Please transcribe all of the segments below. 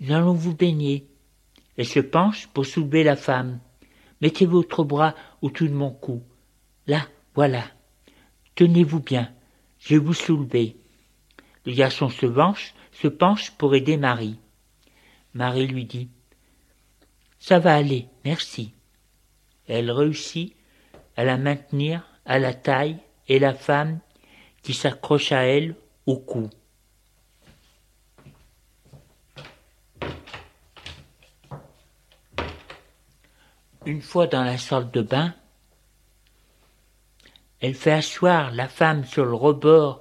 Nous allons vous baigner. Elle se penche pour soulever la femme. Mettez votre bras autour de mon cou. Là, voilà. Tenez-vous bien. Je vais vous soulever. Le garçon se penche, se penche pour aider Marie. Marie lui dit Ça va aller, merci. Elle réussit à la maintenir à la taille et la femme qui s'accroche à elle au cou. Une fois dans la salle de bain, elle fait asseoir la femme sur le rebord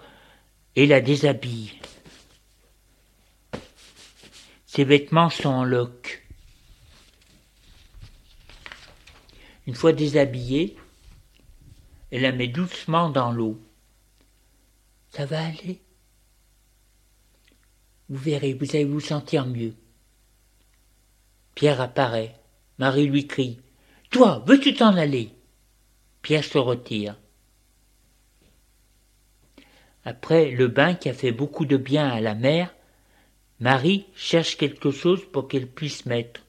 et la déshabille. Ses vêtements sont en loques. Une fois déshabillée, elle la met doucement dans l'eau. Ça va aller? Vous verrez, vous allez vous sentir mieux. Pierre apparaît. Marie lui crie. Toi, veux-tu t'en aller? Pierre se retire. Après le bain qui a fait beaucoup de bien à la mère, Marie cherche quelque chose pour qu'elle puisse mettre.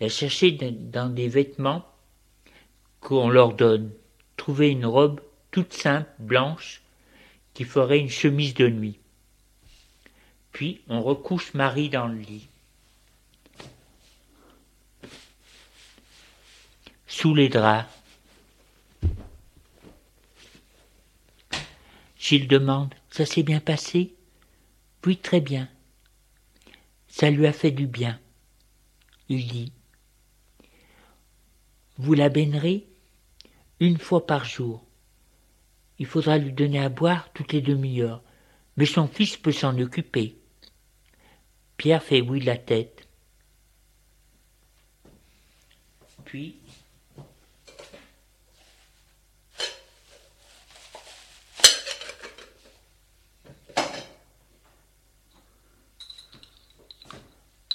Elle cherchait dans des vêtements qu'on leur donne. Trouver une robe toute simple, blanche, qui ferait une chemise de nuit. Puis on recouche Marie dans le lit. Sous les draps. Gilles demande Ça s'est bien passé? Oui, très bien. Ça lui a fait du bien. Il dit Vous la baignerez une fois par jour. Il faudra lui donner à boire toutes les demi-heures, mais son fils peut s'en occuper. Pierre fait oui de la tête. Puis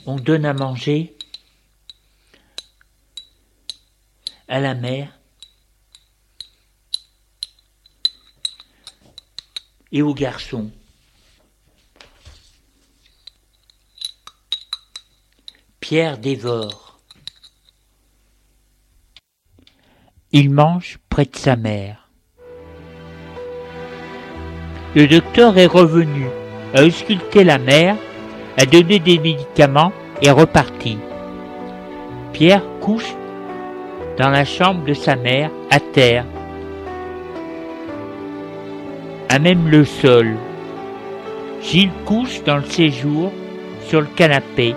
on donne à manger à la mère et aux garçons. Pierre dévore. Il mange près de sa mère. Le docteur est revenu, a ausculté la mère a donné des médicaments et reparti. Pierre couche dans la chambre de sa mère, à terre, à même le sol. Gilles couche dans le séjour, sur le canapé.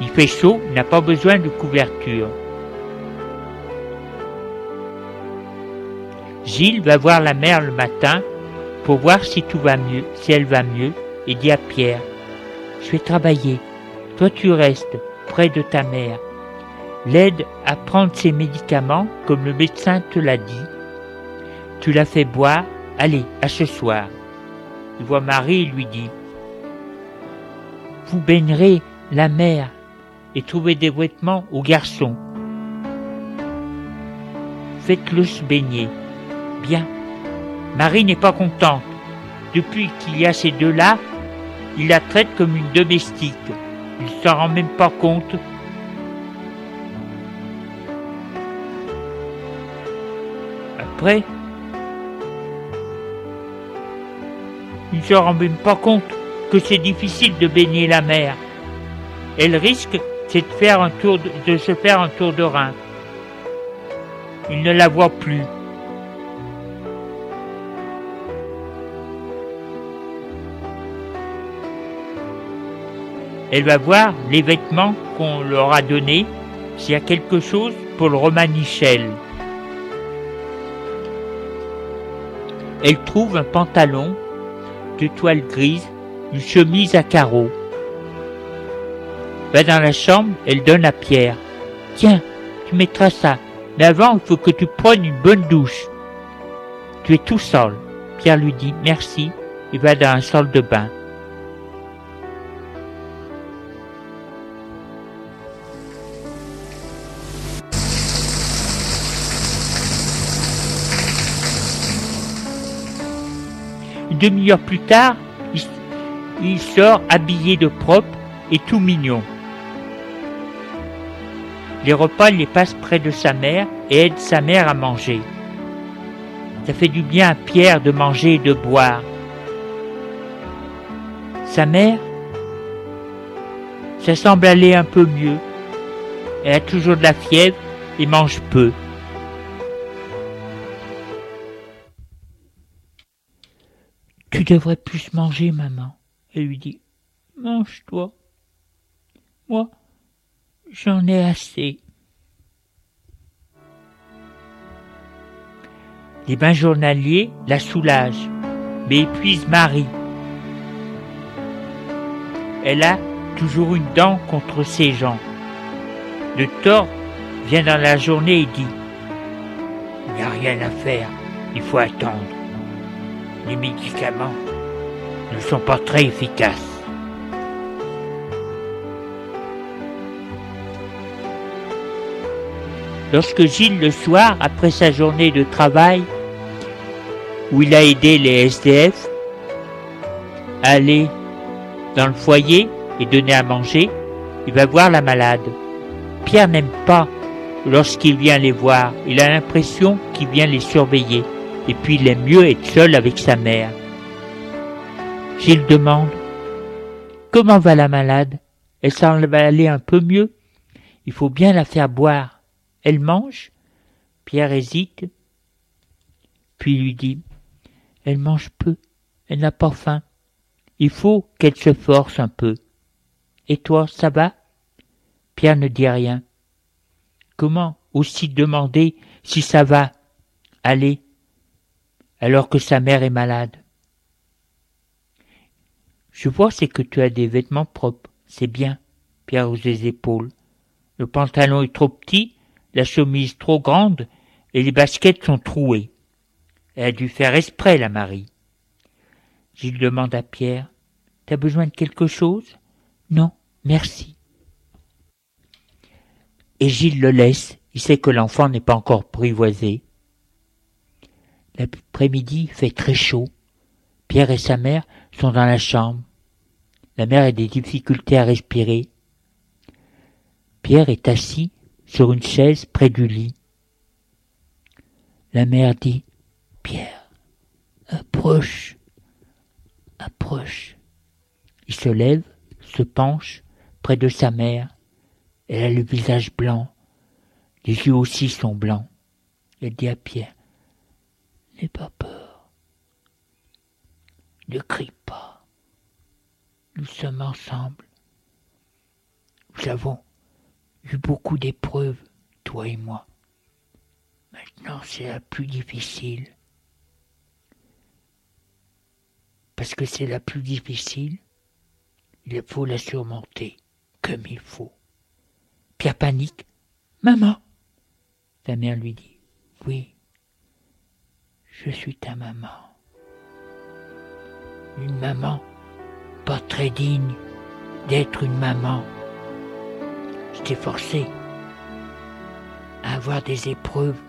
Il fait chaud, n'a pas besoin de couverture. Gilles va voir la mère le matin pour voir si tout va mieux, si elle va mieux, et dit à Pierre je vais travailler. Toi, tu restes près de ta mère. L'aide à prendre ses médicaments comme le médecin te l'a dit. Tu la fais boire. Allez, à ce soir. Il voit Marie et lui dit Vous baignerez la mère et trouvez des vêtements aux garçons. Faites-le se baigner. Bien. Marie n'est pas contente. Depuis qu'il y a ces deux-là, il la traite comme une domestique. Il s'en rend même pas compte. Après, il se rend même pas compte que c'est difficile de baigner la mer. Elle risque, c'est de, faire un tour de se faire un tour de rein. Il ne la voit plus. Elle va voir les vêtements qu'on leur a donnés, s'il y a quelque chose pour le romanichel. Elle trouve un pantalon de toile grise, une chemise à carreaux. Va dans la chambre, elle donne à Pierre. Tiens, tu mettras ça. Mais avant, il faut que tu prennes une bonne douche. Tu es tout seul. Pierre lui dit merci et va dans la salle de bain. Demi-heure plus tard, il, sort habillé de propre, est tout mignon. Les repas, il les passe près de sa mère et aide sa mère à manger. Ça fait du bien à Pierre de manger et de boire. Sa mère, ça semble aller un peu mieux. Elle a toujours de la fièvre et mange peu. Tu devrais plus manger, maman. Elle lui dit, mange-toi. Moi, j'en ai assez. Les bains journaliers la soulagent, mais épuisent Marie. Elle a toujours une dent contre ces gens. Le tort vient dans la journée et dit Il n'y a rien à faire, il faut attendre. Les médicaments ne sont pas très efficaces. Lorsque Gilles, le soir, après sa journée de travail, où il a aidé les SDF, aller dans le foyer et donner à manger, il va voir la malade. Pierre n'aime pas lorsqu'il vient les voir. Il a l'impression qu'il vient les surveiller. Et puis il aime mieux être seul avec sa mère. Gilles demande Comment va la malade? Elle semble aller un peu mieux. Il faut bien la faire boire. Elle mange? Pierre hésite, puis lui dit Elle mange peu, elle n'a pas faim. Il faut qu'elle se force un peu. Et toi, ça va? Pierre ne dit rien. Comment aussi demander si ça va? Aller alors que sa mère est malade Je vois c'est que tu as des vêtements propres, c'est bien. Pierre hausse les épaules. Le pantalon est trop petit, la chemise trop grande et les baskets sont trouées. Elle a dû faire esprit, la Marie. Gilles demande à Pierre T'as besoin de quelque chose? Non, merci. Et Gilles le laisse, il sait que l'enfant n'est pas encore privoisé. L'après-midi fait très chaud. Pierre et sa mère sont dans la chambre. La mère a des difficultés à respirer. Pierre est assis sur une chaise près du lit. La mère dit Pierre, approche, approche. Il se lève, se penche près de sa mère. Elle a le visage blanc. Les yeux aussi sont blancs. Elle dit à Pierre N'aie pas peur. Ne crie pas. Nous sommes ensemble. Nous avons eu beaucoup d'épreuves, toi et moi. Maintenant, c'est la plus difficile. Parce que c'est la plus difficile, il faut la surmonter comme il faut. Pierre panique. Maman Sa mère lui dit Oui, je suis ta maman. Une maman pas très digne d'être une maman. Je t'ai forcé à avoir des épreuves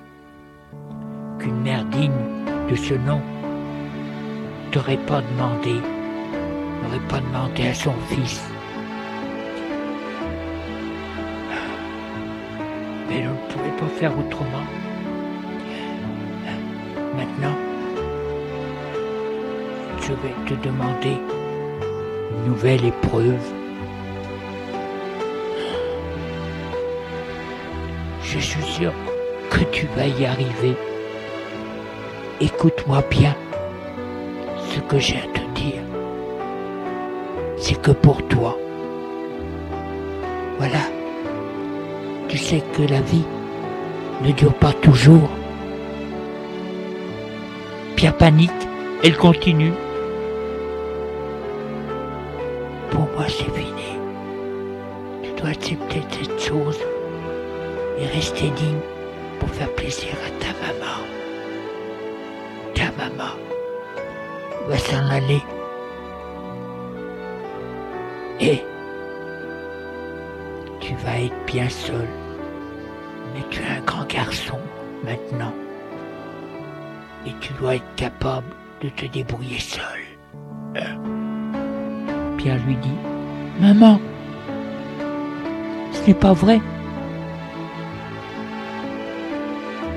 qu'une mère digne de ce nom t'aurait pas demandé, n'aurait pas demandé à son fils. Mais on ne pouvait pas faire autrement. Maintenant, je vais te demander une nouvelle épreuve. Je suis sûr que tu vas y arriver. Écoute-moi bien. Ce que j'ai à te dire, c'est que pour toi, voilà, tu sais que la vie ne dure pas toujours. Panique, elle continue. Pour moi, c'est fini. Tu dois accepter cette chose et rester digne pour faire plaisir à ta maman. Ta maman va s'en aller. Et tu vas être bien seul. Mais tu es un grand garçon maintenant et tu dois être capable de te débrouiller seul. Pierre lui dit Maman, Ce n'est pas vrai.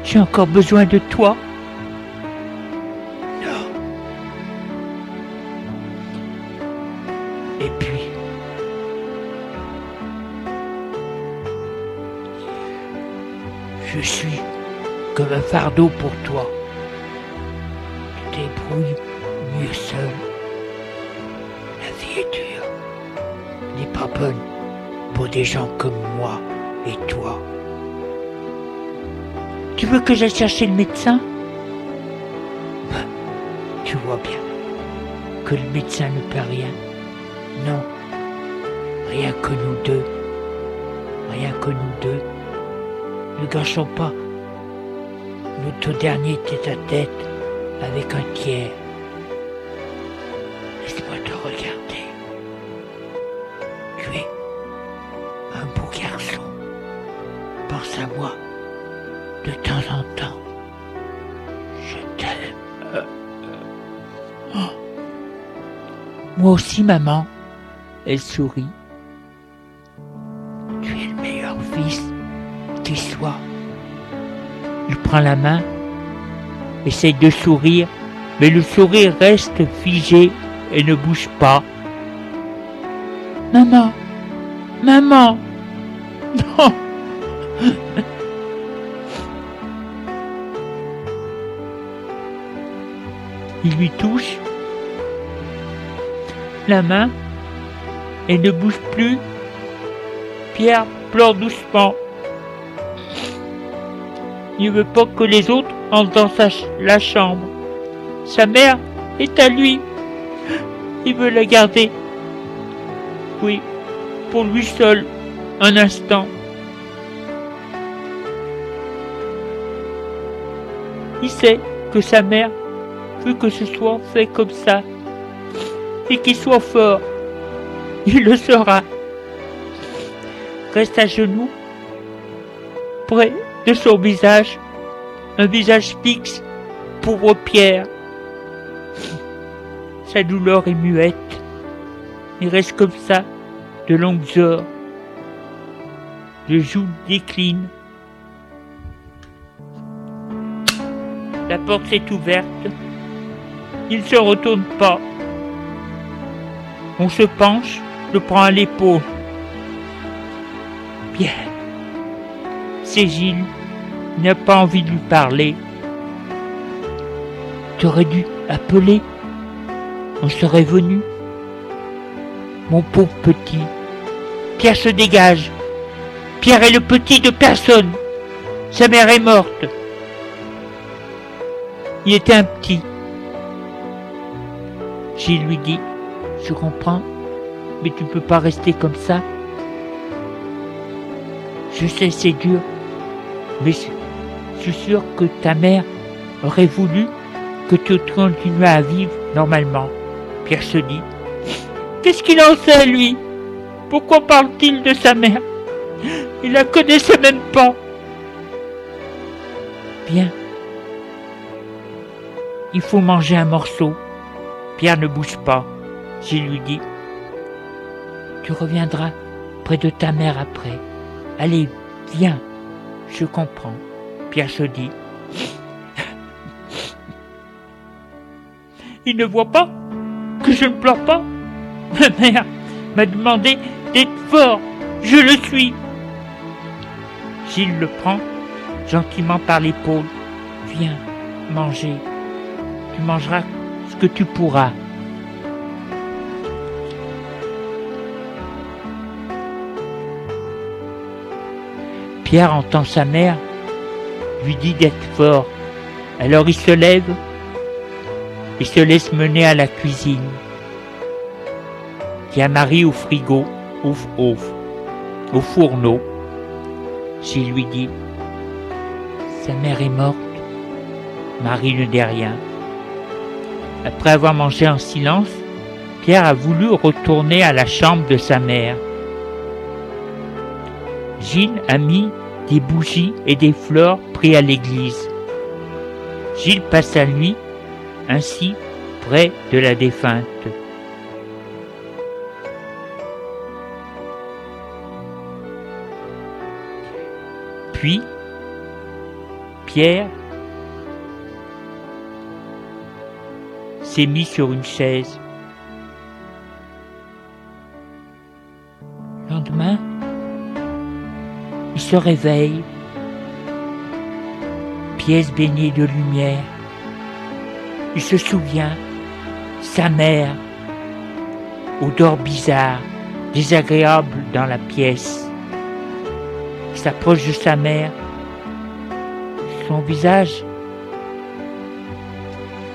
J'ai encore besoin de toi. Non. Et puis, je suis comme un fardeau pour toi. Gens comme moi et toi. Tu veux que j'aille chercher le médecin? Ben, Tu vois bien que le médecin ne peut rien. Non, rien que nous deux. Rien que nous deux. Ne gâchons pas notre dernier tête-à-tête avec un tiers. Aussi, maman. Elle sourit. Tu es le meilleur fils qui soit. Il prend la main, essaye de sourire, mais le sourire reste figé et ne bouge pas. Maman, maman, non. Il lui touche la main et ne bouge plus. Pierre pleure doucement. Il ne veut pas que les autres entrent dans la chambre. Sa mère est à lui. Il veut la garder. Oui, pour lui seul, un instant. Il sait que sa mère veut que ce soit fait comme ça. Et qu'il soit fort. Il le sera. Reste à genoux, près de son visage, un visage fixe, pauvre Pierre. Sa douleur est muette. Il reste comme ça de longues heures. Le joue décline. La porte s'est ouverte. Il ne se retourne pas. On se penche, le prend à l'épaule. Bien. Il n'a pas envie de lui parler. Tu aurais dû appeler. On serait venu. Mon pauvre petit. Pierre se dégage. Pierre est le petit de personne. Sa mère est morte. Il était un petit. Gilles lui dit, je comprends, mais tu peux pas rester comme ça. Je sais, c'est dur, mais je je suis sûr que ta mère aurait voulu que tu continues à vivre normalement. Pierre se dit, qu'est-ce qu'il en sait, lui? Pourquoi parle-t-il de sa mère? Il la connaissait même pas. Bien. Il faut manger un morceau. Pierre ne bouge pas. Gilles lui dit, tu reviendras près de ta mère après. Allez, viens. Je comprends. Pierre se dit, il ne voit pas que je ne pleure pas. Ma mère m'a demandé d'être fort. Je le suis. Gilles le prend gentiment par l'épaule. Viens manger. Tu mangeras ce que tu pourras. Pierre entend sa mère lui dit d'être fort. Alors il se lève et se laisse mener à la cuisine. Il y Marie au frigo, au, au, au fourneau. Gilles lui dit Sa mère est morte. Marie ne dit rien. Après avoir mangé en silence, Pierre a voulu retourner à la chambre de sa mère. Gilles a mis des bougies et des fleurs pris à l'église. Gilles passe sa nuit ainsi près de la défunte. Puis, Pierre s'est mis sur une chaise. Se réveille, pièce baignée de lumière. Il se souvient, sa mère, odeur bizarre, désagréable dans la pièce. Il s'approche de sa mère. Son visage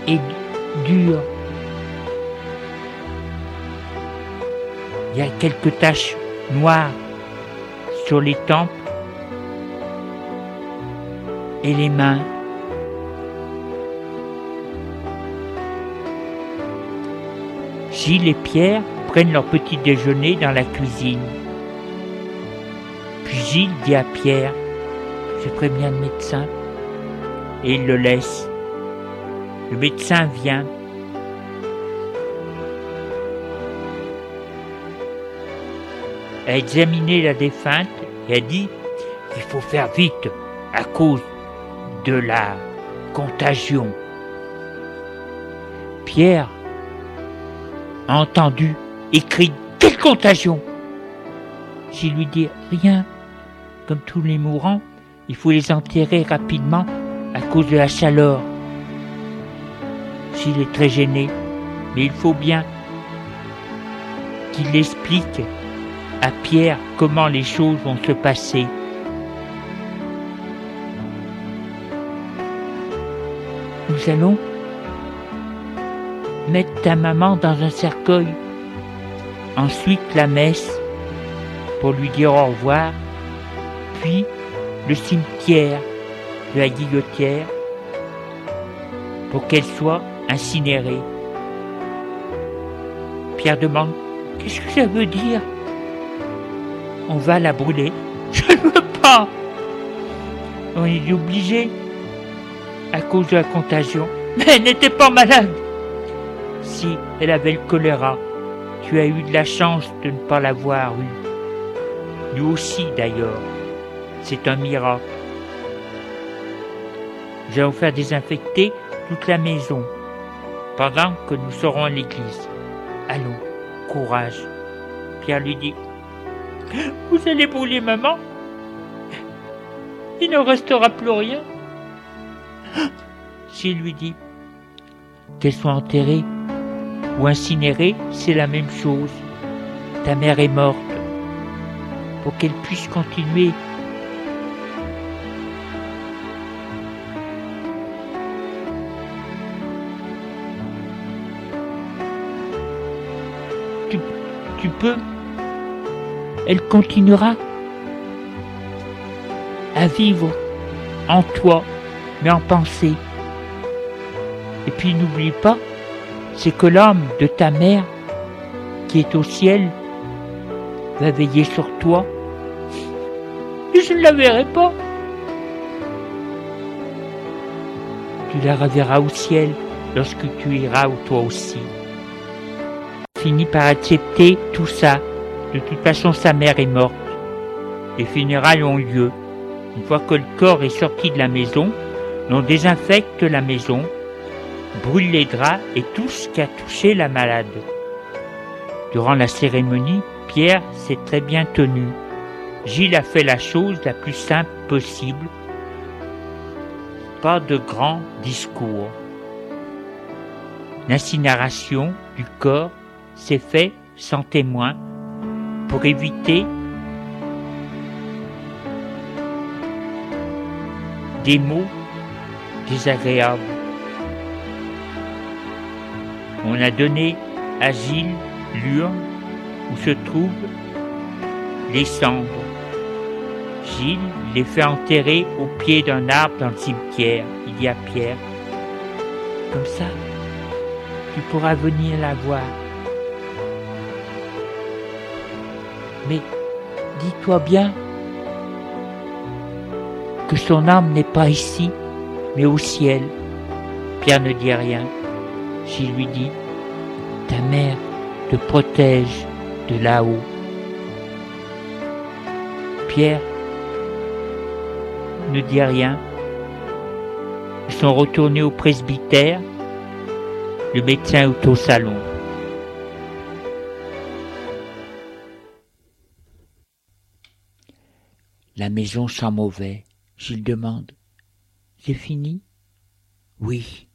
est dur. Il y a quelques taches noires sur les tempes et les mains. Gilles et Pierre prennent leur petit déjeuner dans la cuisine. Puis Gilles dit à Pierre, je préviens le médecin, et il le laisse. Le médecin vient. a examiné la défunte et a dit il faut faire vite à cause de la contagion. Pierre a entendu écrit Quelle contagion? J'ai lui dit Rien. Comme tous les mourants, il faut les enterrer rapidement à cause de la chaleur. S'il est très gêné, mais il faut bien qu'il explique à Pierre comment les choses vont se passer. Allons mettre ta maman dans un cercueil. Ensuite la messe pour lui dire au revoir. Puis le cimetière de la guillotière pour qu'elle soit incinérée. Pierre demande Qu'est-ce que ça veut dire? On va la brûler. Je ne veux pas On est obligé à cause de la contagion. Mais elle n'était pas malade Si elle avait le choléra, tu as eu de la chance de ne pas l'avoir eu. Nous aussi d'ailleurs. C'est un miracle. Nous allons faire désinfecter toute la maison pendant que nous serons à l'église. Allons, courage. Pierre lui dit Vous allez brûler maman Il ne restera plus rien. S'il lui dit Qu'elle soit enterrée ou incinérée, c'est la même chose. Ta mère est morte. Pour qu'elle puisse continuer tu peux, elle continuera à vivre en toi, mais en pensée. Et puis n'oublie pas, c'est que l'âme de ta mère qui est au ciel va veiller sur toi. Et je ne la verrai pas. Tu la reverras au ciel lorsque tu iras toi aussi finit par accepter tout ça. De toute façon, sa mère est morte. Les funérailles ont lieu. Une fois que le corps est sorti de la maison, l'on désinfecte la maison, brûle les draps et tout ce qui a touché la malade. Durant la cérémonie, Pierre s'est très bien tenu. Gilles a fait la chose la plus simple possible. Pas de grands discours. L'incinération du corps c'est fait sans témoin pour éviter des mots désagréables. On a donné à Gilles l'urne où se trouvent les cendres. Gilles les fait enterrer au pied d'un arbre dans le cimetière. Il y a Pierre. Comme ça, tu pourras venir la voir. Mais dis-toi bien que son âme n'est pas ici, mais au ciel. Pierre ne dit rien. J'y lui dit, ta mère te protège de là-haut. Pierre ne dit rien. Ils sont retournés au presbytère. Le médecin est au salon. La maison sent mauvais. Gilles demande. C'est fini? Oui.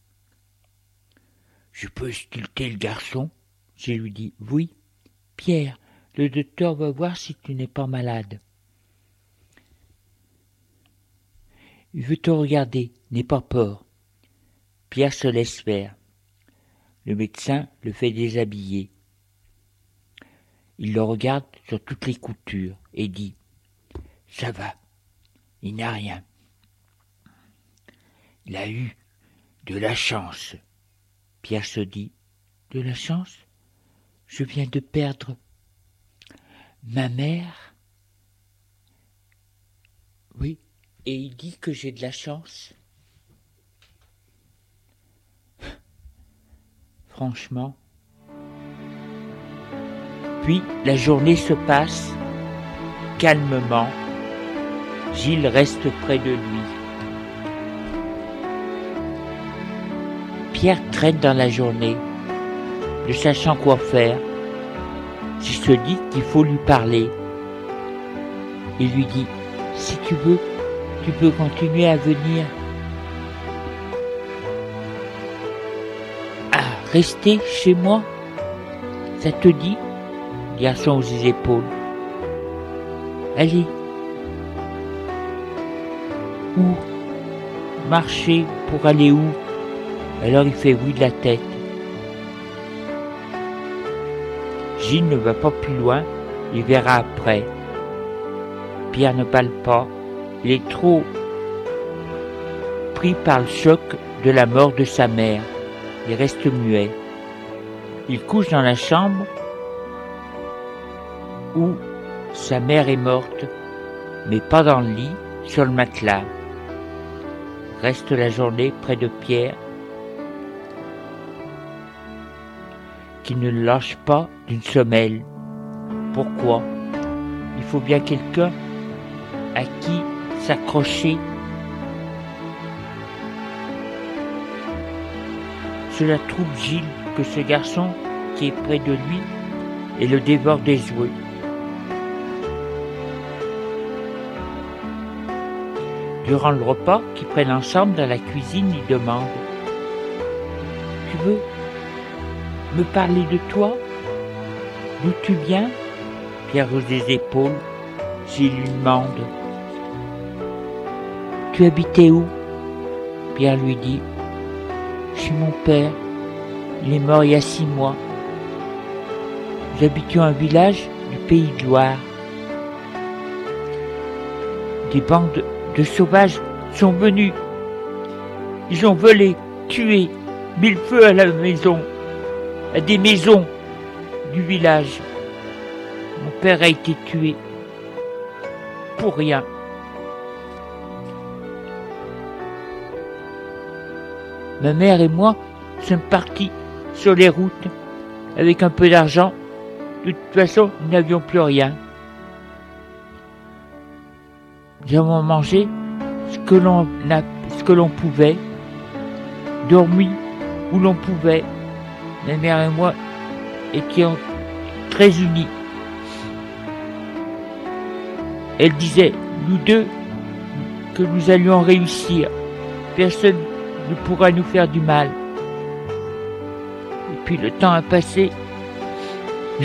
Je peux sculpter le garçon? Je lui dis Oui. Pierre, le docteur va voir si tu n'es pas malade. Il veut te regarder, n'aie pas peur. Pierre se laisse faire. Le médecin le fait déshabiller. Il le regarde sur toutes les coutures et dit Ça va, il n'a rien. Il a eu de la chance. Pierre se dit De la chance? Je viens de perdre ma mère. Oui, et il dit que j'ai de la chance. Franchement. Puis la journée se passe calmement. Gilles reste près de lui. Traîne dans la journée, ne sachant quoi faire. Il se dit qu'il faut lui parler. Il lui dit, si tu veux, tu peux continuer à venir. À rester chez moi Ça te dit Garçon aux épaules. Allez. Où Marcher pour aller où? Alors il fait oui de la tête. Gilles ne va pas plus loin, il verra après. Pierre ne parle pas, il est trop pris par le choc de la mort de sa mère. Il reste muet. Il couche dans la chambre où sa mère est morte, mais pas dans le lit, sur le matelas. Reste la journée près de Pierre, qui ne lâche pas d'une semelle. Pourquoi? Il faut bien quelqu'un à qui s'accrocher. Cela trouve Gilles que ce garçon qui est près de lui et le dévore des jouets. Durant le repas qu'ils prennent ensemble dans la cuisine, il demande Tu veux me parler de toi D'où tu viens? Pierre hausse des épaules. Gilles lui demande Tu habitais où? Pierre lui dit Chez mon père. Il est mort il y a six mois. Nous habitions un village du pays de Loire. Des bandes de sauvages sont venus. Ils ont volé, tué, mis le feu à la maison, des maisons du village. Mon père a été tué. Pour rien. Ma mère et moi sommes partis sur les routes avec un peu d'argent. De toute façon, nous n'avions plus rien. Nous avons mangé ce que l'on a, ce que l'on pouvait, dormi où l'on pouvait. Ma mère et moi étions très unis. Elle disait, nous deux, que nous allions réussir. Personne ne pourra nous faire du mal. Et puis le temps a passé.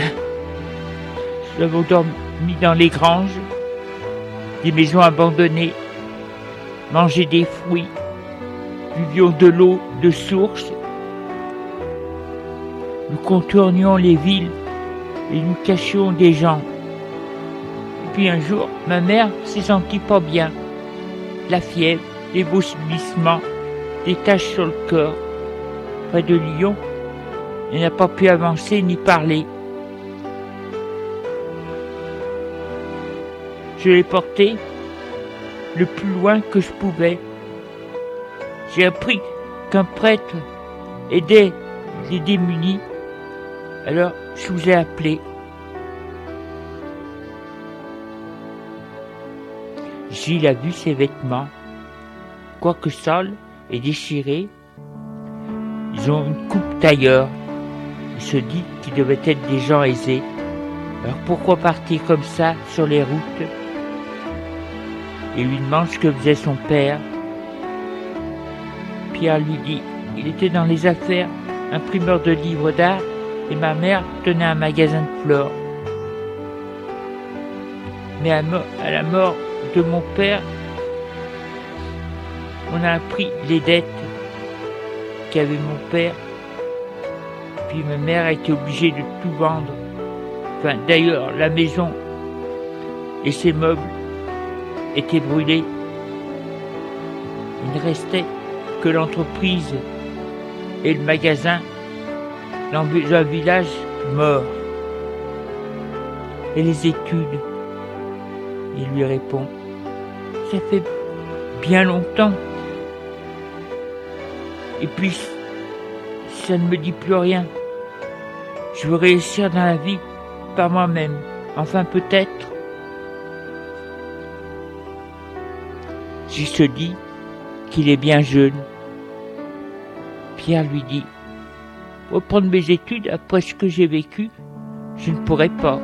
Nous avons dormi dans les granges des maisons abandonnées, manger des fruits, buvions de l'eau de source. Nous contournions les villes et nous cachions des gens. Et puis un jour, ma mère s'est sentie pas bien. La fièvre, des bouchissements, des taches sur le corps. Près de Lyon, elle n'a pas pu avancer ni parler. Je l'ai porté le plus loin que je pouvais. J'ai appris qu'un prêtre aidait les démunis, alors je vous ai appelé. Gilles a vu ses vêtements, quoique sale et déchirée. Ils ont une coupe tailleur. Il se dit qu'ils devaient être des gens aisés. Alors pourquoi partir comme ça sur les routes? Il lui demande ce que faisait son père. Pierre lui dit, il était dans les affaires, imprimeur de livres d'art, et ma mère tenait un magasin de fleurs. Mais à, la mort de mon père, on a appris les dettes qu'avait mon père. Puis ma mère a été obligée de tout vendre. Enfin, d'ailleurs, la maison et ses meubles étaient brûlés. Il ne restait que l'entreprise et le magasin un village mort. Et les études Il lui répond, ça fait bien longtemps. Et puis, ça ne me dit plus rien. Je veux réussir dans la vie par moi-même. Enfin, peut-être. J'y se dit qu'il est bien jeune. Pierre lui dit, reprendre mes études après ce que j'ai vécu, je ne pourrais pas.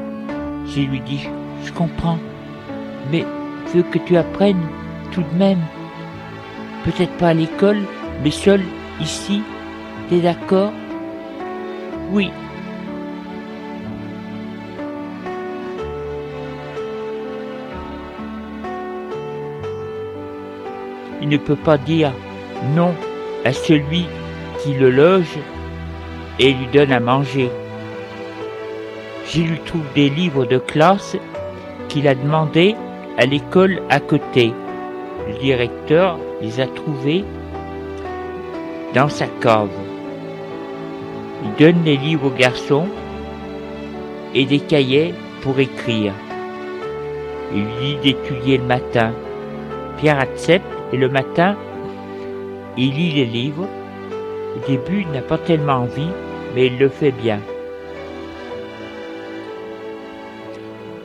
Je lui dis, je comprends, mais veux que tu apprennes tout de même. Peut-être pas à l'école, mais seul ici. T'es d'accord? Oui. Il ne peut pas dire non à celui qui le loge et lui donne à manger. Je lui trouve des livres de classe qu'il a demandé à l'école à côté. Le directeur les a trouvés dans sa cave. Il donne les livres aux garçons et des cahiers pour écrire. Il lui dit d'étudier le matin. Pierre accepte et le matin, il lit les livres. Au début, il n'a pas tellement envie, mais il le fait bien.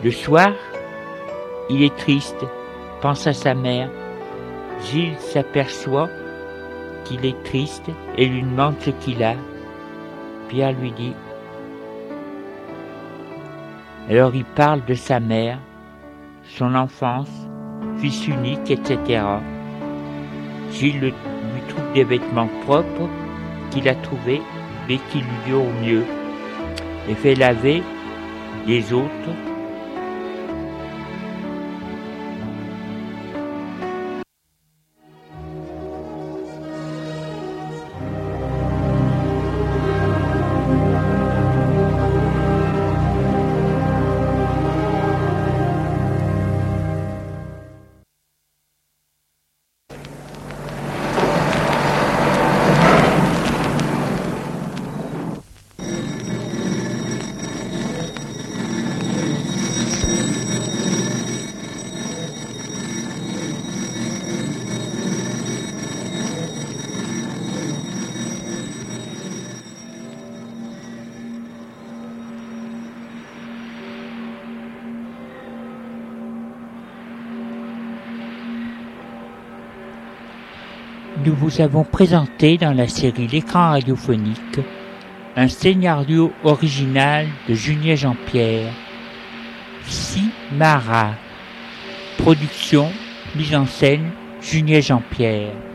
Le soir, il est triste, pense à sa mère. Gilles s'aperçoit qu'il est triste et lui demande ce qu'il a. Pierre lui dit. Alors il parle de sa mère, son enfance, fils unique, etc. Gilles lui trouve des vêtements propres qu'il a trouvés lui durent mieux. Et fait laver les autres vous avons présenté dans la série L'écran radiophonique un scénario original de Julien Jean-Pierre, Simara. Production, mise en scène, Julien Jean-Pierre.